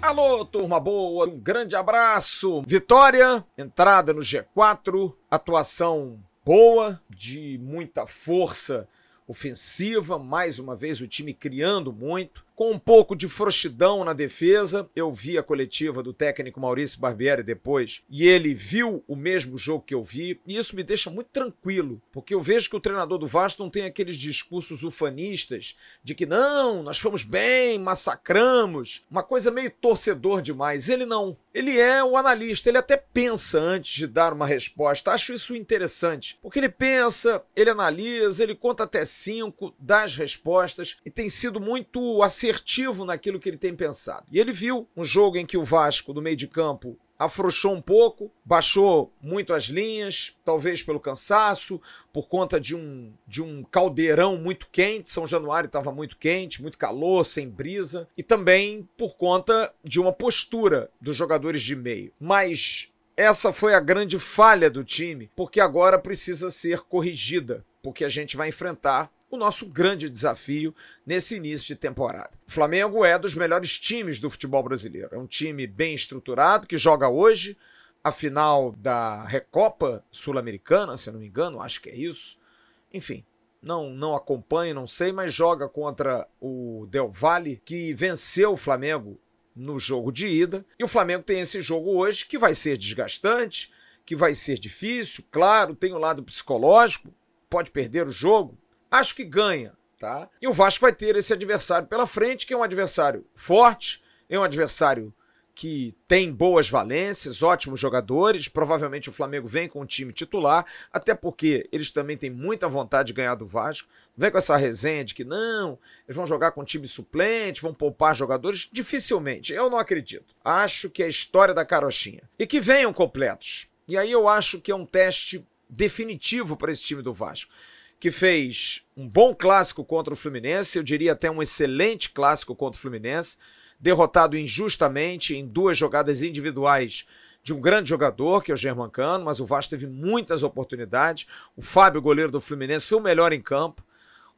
Alô, turma boa, um grande abraço. Vitória, entrada no G4, atuação boa, de muita força ofensiva, mais uma vez o time criando muito com um pouco de frouxidão na defesa. Eu vi a coletiva do técnico Maurício Barbieri depois e ele viu o mesmo jogo que eu vi, e isso me deixa muito tranquilo, porque eu vejo que o treinador do Vasco não tem aqueles discursos ufanistas de que não, nós fomos bem, massacramos, uma coisa meio torcedor demais. Ele não. Ele é o analista, ele até pensa antes de dar uma resposta. Acho isso interessante, porque ele pensa, ele analisa, ele conta até cinco, dá as respostas e tem sido muito assim assertivo naquilo que ele tem pensado. E ele viu um jogo em que o Vasco, do meio de campo, afrouxou um pouco, baixou muito as linhas, talvez pelo cansaço, por conta de um, de um caldeirão muito quente. São Januário estava muito quente, muito calor, sem brisa, e também por conta de uma postura dos jogadores de meio. Mas essa foi a grande falha do time, porque agora precisa ser corrigida, porque a gente vai enfrentar o nosso grande desafio nesse início de temporada. O Flamengo é dos melhores times do futebol brasileiro. É um time bem estruturado que joga hoje a final da Recopa Sul-Americana, se eu não me engano, acho que é isso. Enfim, não não acompanho, não sei, mas joga contra o Del Valle, que venceu o Flamengo no jogo de ida. E o Flamengo tem esse jogo hoje que vai ser desgastante, que vai ser difícil, claro, tem o lado psicológico, pode perder o jogo, acho que ganha, tá? E o Vasco vai ter esse adversário pela frente, que é um adversário forte, é um adversário que tem boas valências, ótimos jogadores. Provavelmente o Flamengo vem com o time titular, até porque eles também têm muita vontade de ganhar do Vasco. Vem com essa resenha de que não, eles vão jogar com time suplente, vão poupar jogadores. Dificilmente, eu não acredito. Acho que é a história da carochinha. E que venham completos. E aí eu acho que é um teste definitivo para esse time do Vasco que fez um bom clássico contra o Fluminense, eu diria até um excelente clássico contra o Fluminense, derrotado injustamente em duas jogadas individuais de um grande jogador, que é o Germancano, mas o Vasco teve muitas oportunidades. O Fábio, goleiro do Fluminense, foi o melhor em campo.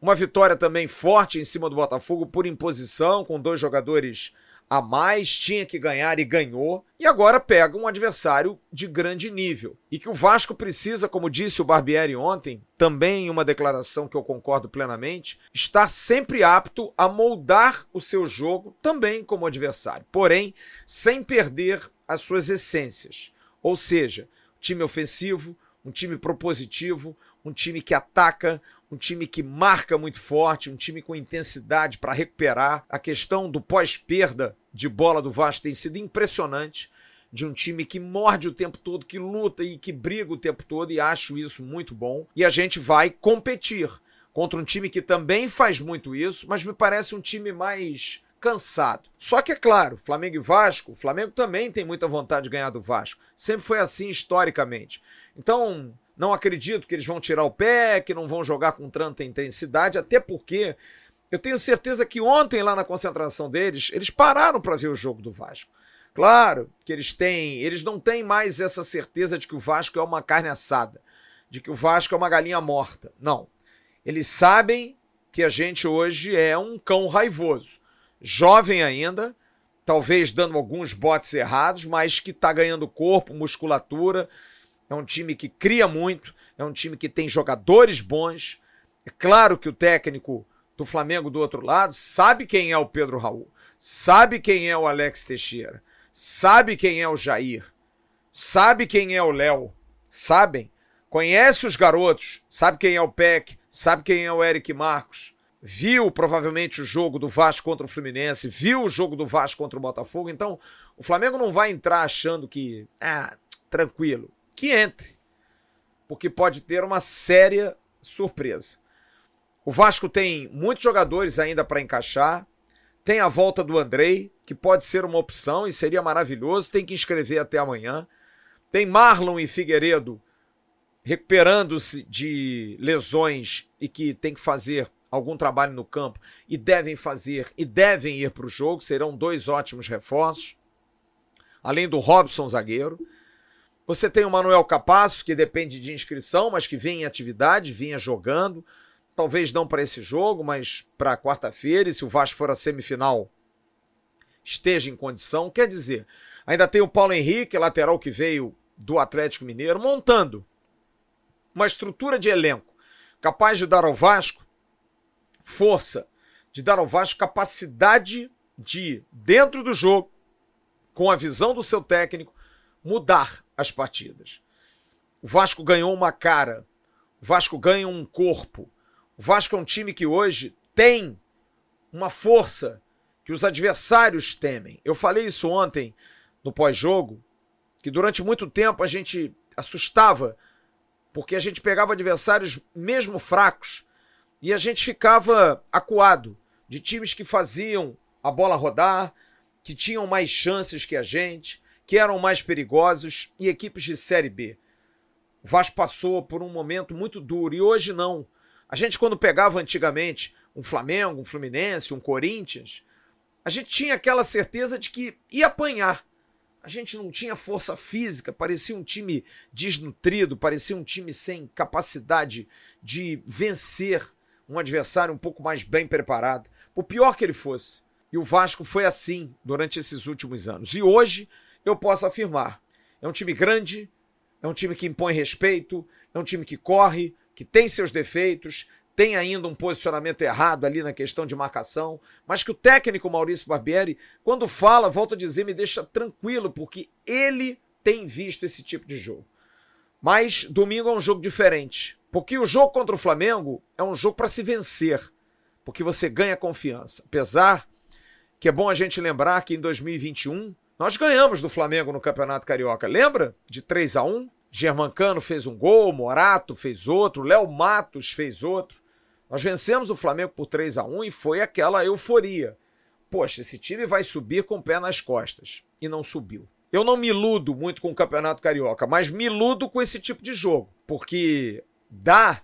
Uma vitória também forte em cima do Botafogo por imposição, com dois jogadores a mais, tinha que ganhar e ganhou, e agora pega um adversário de grande nível. E que o Vasco precisa, como disse o Barbieri ontem, também em uma declaração que eu concordo plenamente, estar sempre apto a moldar o seu jogo também como adversário, porém sem perder as suas essências. Ou seja, time ofensivo, um time propositivo, um time que ataca, um time que marca muito forte, um time com intensidade para recuperar. A questão do pós-perda de bola do Vasco tem sido impressionante. De um time que morde o tempo todo, que luta e que briga o tempo todo, e acho isso muito bom. E a gente vai competir contra um time que também faz muito isso, mas me parece um time mais cansado. Só que é claro, Flamengo e Vasco, o Flamengo também tem muita vontade de ganhar do Vasco. Sempre foi assim historicamente. Então, não acredito que eles vão tirar o pé, que não vão jogar com tanta intensidade, até porque eu tenho certeza que ontem, lá na concentração deles, eles pararam para ver o jogo do Vasco. Claro que eles têm, eles não têm mais essa certeza de que o Vasco é uma carne assada, de que o Vasco é uma galinha morta. Não. Eles sabem que a gente hoje é um cão raivoso, jovem ainda, talvez dando alguns botes errados, mas que está ganhando corpo, musculatura. É um time que cria muito, é um time que tem jogadores bons. É claro que o técnico do Flamengo do outro lado sabe quem é o Pedro Raul, sabe quem é o Alex Teixeira, sabe quem é o Jair, sabe quem é o Léo, sabem? Conhece os garotos, sabe quem é o Peck, sabe quem é o Eric Marcos, viu provavelmente o jogo do Vasco contra o Fluminense, viu o jogo do Vasco contra o Botafogo, então o Flamengo não vai entrar achando que, ah, tranquilo, que entre, porque pode ter uma séria surpresa. O Vasco tem muitos jogadores ainda para encaixar. Tem a volta do Andrei, que pode ser uma opção e seria maravilhoso. Tem que inscrever até amanhã. Tem Marlon e Figueiredo recuperando-se de lesões e que tem que fazer algum trabalho no campo e devem fazer e devem ir para o jogo. Serão dois ótimos reforços. Além do Robson, zagueiro. Você tem o Manuel Capasso, que depende de inscrição, mas que vem em atividade, vinha jogando. Talvez não para esse jogo, mas para quarta-feira, e se o Vasco for a semifinal, esteja em condição. Quer dizer, ainda tem o Paulo Henrique, lateral que veio do Atlético Mineiro, montando uma estrutura de elenco capaz de dar ao Vasco força, de dar ao Vasco capacidade de, dentro do jogo, com a visão do seu técnico, mudar as partidas. O Vasco ganhou uma cara, o Vasco ganha um corpo. O Vasco é um time que hoje tem uma força que os adversários temem. Eu falei isso ontem no pós-jogo, que durante muito tempo a gente assustava, porque a gente pegava adversários mesmo fracos e a gente ficava acuado de times que faziam a bola rodar, que tinham mais chances que a gente, que eram mais perigosos e equipes de Série B. O Vasco passou por um momento muito duro e hoje não. A gente, quando pegava antigamente um Flamengo, um Fluminense, um Corinthians, a gente tinha aquela certeza de que ia apanhar. A gente não tinha força física, parecia um time desnutrido, parecia um time sem capacidade de vencer um adversário um pouco mais bem preparado, por pior que ele fosse. E o Vasco foi assim durante esses últimos anos. E hoje eu posso afirmar: é um time grande, é um time que impõe respeito, é um time que corre, que tem seus defeitos, tem ainda um posicionamento errado ali na questão de marcação, mas que o técnico Maurício Barbieri, quando fala, volta a dizer, me deixa tranquilo, porque ele tem visto esse tipo de jogo. Mas domingo é um jogo diferente, porque o jogo contra o Flamengo é um jogo para se vencer, porque você ganha confiança. Apesar que é bom a gente lembrar que em 2021 nós ganhamos do Flamengo no Campeonato Carioca. Lembra? De 3 a 1 Germancano fez um gol, Morato fez outro, Léo Matos fez outro. Nós vencemos o Flamengo por 3 a 1 e foi aquela euforia. Poxa, esse time vai subir com o pé nas costas. E não subiu. Eu não me iludo muito com o Campeonato Carioca, mas me iludo com esse tipo de jogo, porque dá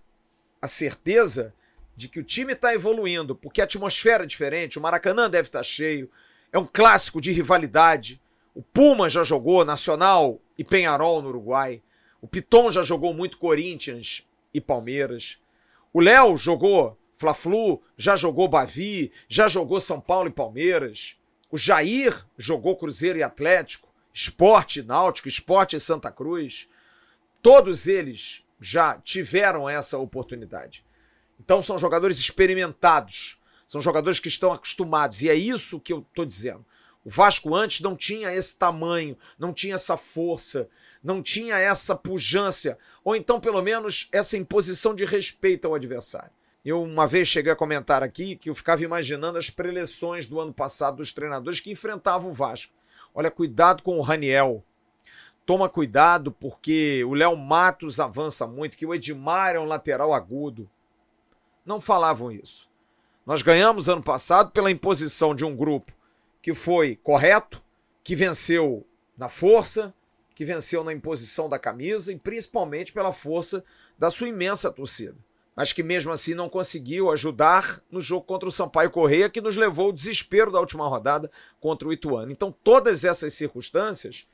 a certeza de que o time está evoluindo, porque a atmosfera é diferente, o Maracanã deve estar tá cheio, é um clássico de rivalidade. O Puma já jogou Nacional e Penharol no Uruguai. O Piton já jogou muito Corinthians e Palmeiras. O Léo jogou Fla-Flu, já jogou Bavi, já jogou São Paulo e Palmeiras. O Jair jogou Cruzeiro e Atlético, Esporte Náutico, Esporte e Santa Cruz. Todos eles já tiveram essa oportunidade. Então são jogadores experimentados, são jogadores que estão acostumados, e é isso que eu estou dizendo. O Vasco antes não tinha esse tamanho, não tinha essa força, não tinha essa pujança, ou então pelo menos essa imposição de respeito ao adversário. Eu uma vez cheguei a comentar aqui que eu ficava imaginando as preleções do ano passado dos treinadores que enfrentavam o Vasco. Olha, cuidado com o Raniel, toma cuidado porque o Léo Matos avança muito, que o Edmar é um lateral agudo. Não falavam isso. Nós ganhamos ano passado pela imposição de um grupo que foi correto, que venceu na força, que venceu na imposição da camisa e principalmente pela força da sua imensa torcida. Mas que mesmo assim não conseguiu ajudar no jogo contra o Sampaio Correia, que nos levou ao desespero da última rodada contra o Ituano. Então, todas essas circunstâncias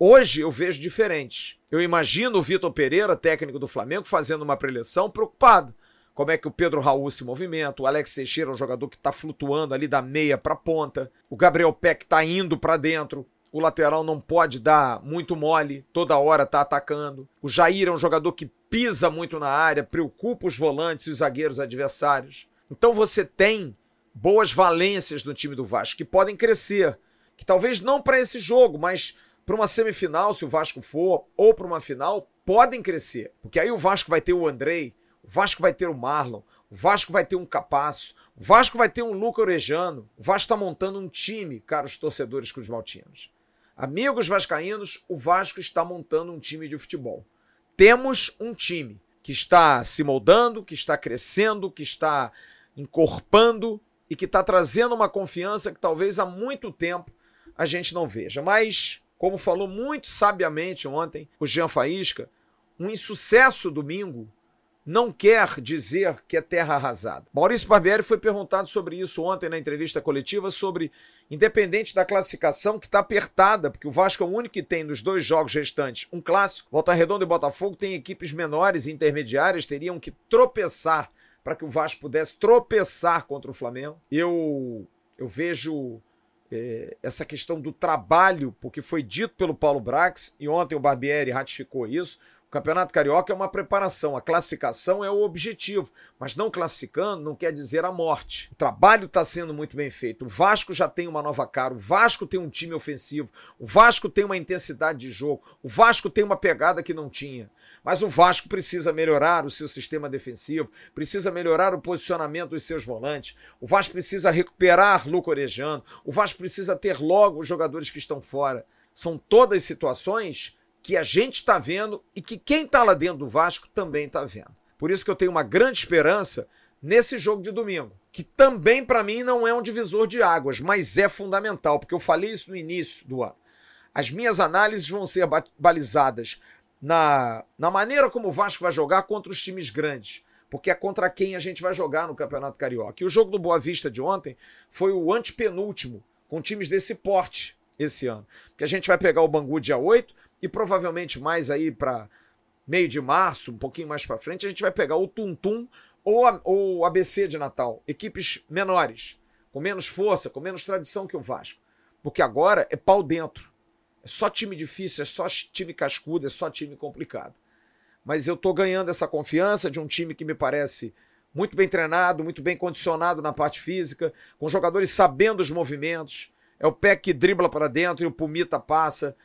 Hoje eu vejo diferente. Eu imagino o Vitor Pereira, técnico do Flamengo, fazendo uma preleção preocupado. Como é que o Pedro Raul se movimenta, o Alex Teixeira é um jogador que está flutuando ali da meia para ponta, o Gabriel Peck está indo para dentro, o lateral não pode dar muito mole, toda hora está atacando. O Jair é um jogador que pisa muito na área, preocupa os volantes e os zagueiros adversários. Então você tem boas valências no time do Vasco que podem crescer, que talvez não para esse jogo, mas para uma semifinal, se o Vasco for, ou para uma final, podem crescer. Porque aí o Vasco vai ter o Andrei, o Vasco vai ter o Marlon, o Vasco vai ter um Capasso, o Vasco vai ter um Luca Orejano. O Vasco está montando um time, caros torcedores cruzmaltinos. Amigos vascaínos, o Vasco está montando um time de futebol. Temos um time que está se moldando, que está crescendo, que está encorpando e que está trazendo uma confiança que talvez há muito tempo a gente não veja. Mas como falou muito sabiamente ontem o Jean Faísca, um insucesso domingo não quer dizer que é terra arrasada. Maurício Barbieri foi perguntado sobre isso ontem na entrevista coletiva, sobre, independente da classificação, que está apertada, porque o Vasco é o único que tem nos dois jogos restantes um clássico. Volta Redonda e Botafogo têm equipes menores e intermediárias, teriam que tropeçar para que o Vasco pudesse tropeçar contra o Flamengo. Eu, eu vejo é, essa questão do trabalho, porque foi dito pelo Paulo Brax, e ontem o Barbieri ratificou isso. O Campeonato Carioca é uma preparação, a classificação é o objetivo, mas não classificando não quer dizer a morte. O trabalho está sendo muito bem feito. O Vasco já tem uma nova cara, o Vasco tem um time ofensivo, o Vasco tem uma intensidade de jogo, o Vasco tem uma pegada que não tinha. Mas o Vasco precisa melhorar o seu sistema defensivo, precisa melhorar o posicionamento dos seus volantes, o Vasco precisa recuperar Luco Orejano, o Vasco precisa ter logo os jogadores que estão fora. São todas situações que a gente está vendo e que quem está lá dentro do Vasco também está vendo. Por isso que eu tenho uma grande esperança nesse jogo de domingo, que também para mim não é um divisor de águas, mas é fundamental, porque eu falei isso no início do ano. As minhas análises vão ser balizadas na, na maneira como o Vasco vai jogar contra os times grandes, porque é contra quem a gente vai jogar no Campeonato Carioca. E o jogo do Boa Vista de ontem foi o antepenúltimo com times desse porte esse ano. Que a gente vai pegar o Bangu dia 8, e provavelmente mais aí para meio de março, um pouquinho mais para frente, a gente vai pegar o Tum Tum ou o ABC de Natal, equipes menores, com menos força, com menos tradição que o Vasco. Porque agora é pau dentro. É só time difícil, é só time cascudo, é só time complicado. Mas eu tô ganhando essa confiança de um time que me parece muito bem treinado, muito bem condicionado na parte física, com jogadores sabendo os movimentos. É o pé que dribla para dentro e o Pumita passa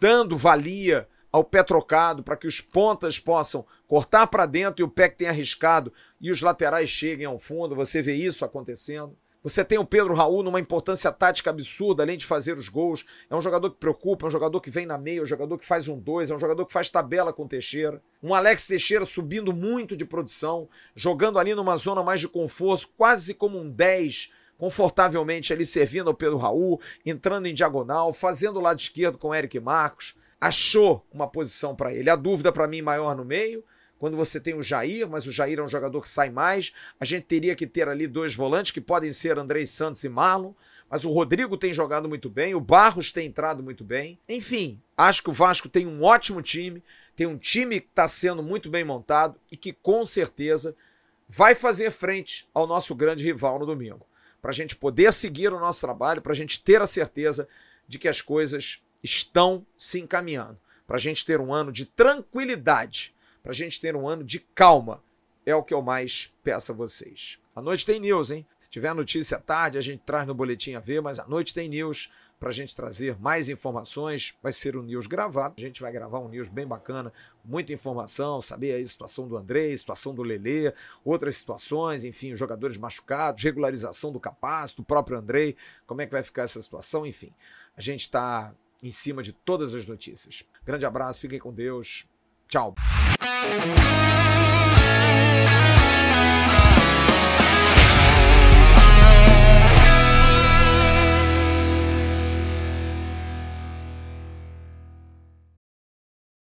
dando valia ao pé trocado para que os pontas possam cortar para dentro e o pé que tem arriscado e os laterais cheguem ao fundo. Você vê isso acontecendo. Você tem o Pedro Raul numa importância tática absurda, além de fazer os gols. É um jogador que preocupa, é um jogador que vem na meia, é um jogador que faz um dois, é um jogador que faz tabela com Teixeira. Um Alex Teixeira subindo muito de produção, jogando ali numa zona mais de conforto, quase como um 10, confortavelmente ali servindo ao Pedro Raul, entrando em diagonal, fazendo o lado esquerdo com o Eric Marcos. Achou uma posição para ele. A dúvida para mim maior no meio, quando você tem o Jair, mas o Jair é um jogador que sai mais, a gente teria que ter ali dois volantes que podem ser Andrei Santos e Marlon, mas o Rodrigo tem jogado muito bem, o Barros tem entrado muito bem. Enfim, acho que o Vasco tem um ótimo time, tem um time que está sendo muito bem montado e que com certeza vai fazer frente ao nosso grande rival no domingo para a gente poder seguir o nosso trabalho, para a gente ter a certeza de que as coisas estão se encaminhando, para a gente ter um ano de tranquilidade, para a gente ter um ano de calma. É o que eu mais peço a vocês. À noite tem news, hein? Se tiver notícia à tarde, a gente traz no boletim a ver, mas à noite tem news para a gente trazer mais informações. Vai ser um news gravado. A gente vai gravar um news bem bacana, muita informação, saber a situação do André, situação do Lelê, outras situações, enfim, jogadores machucados, regularização do Capaz, do próprio Andrei, como é que vai ficar essa situação, enfim. A gente está em cima de todas as notícias. Grande abraço, fiquem com Deus. Tchau.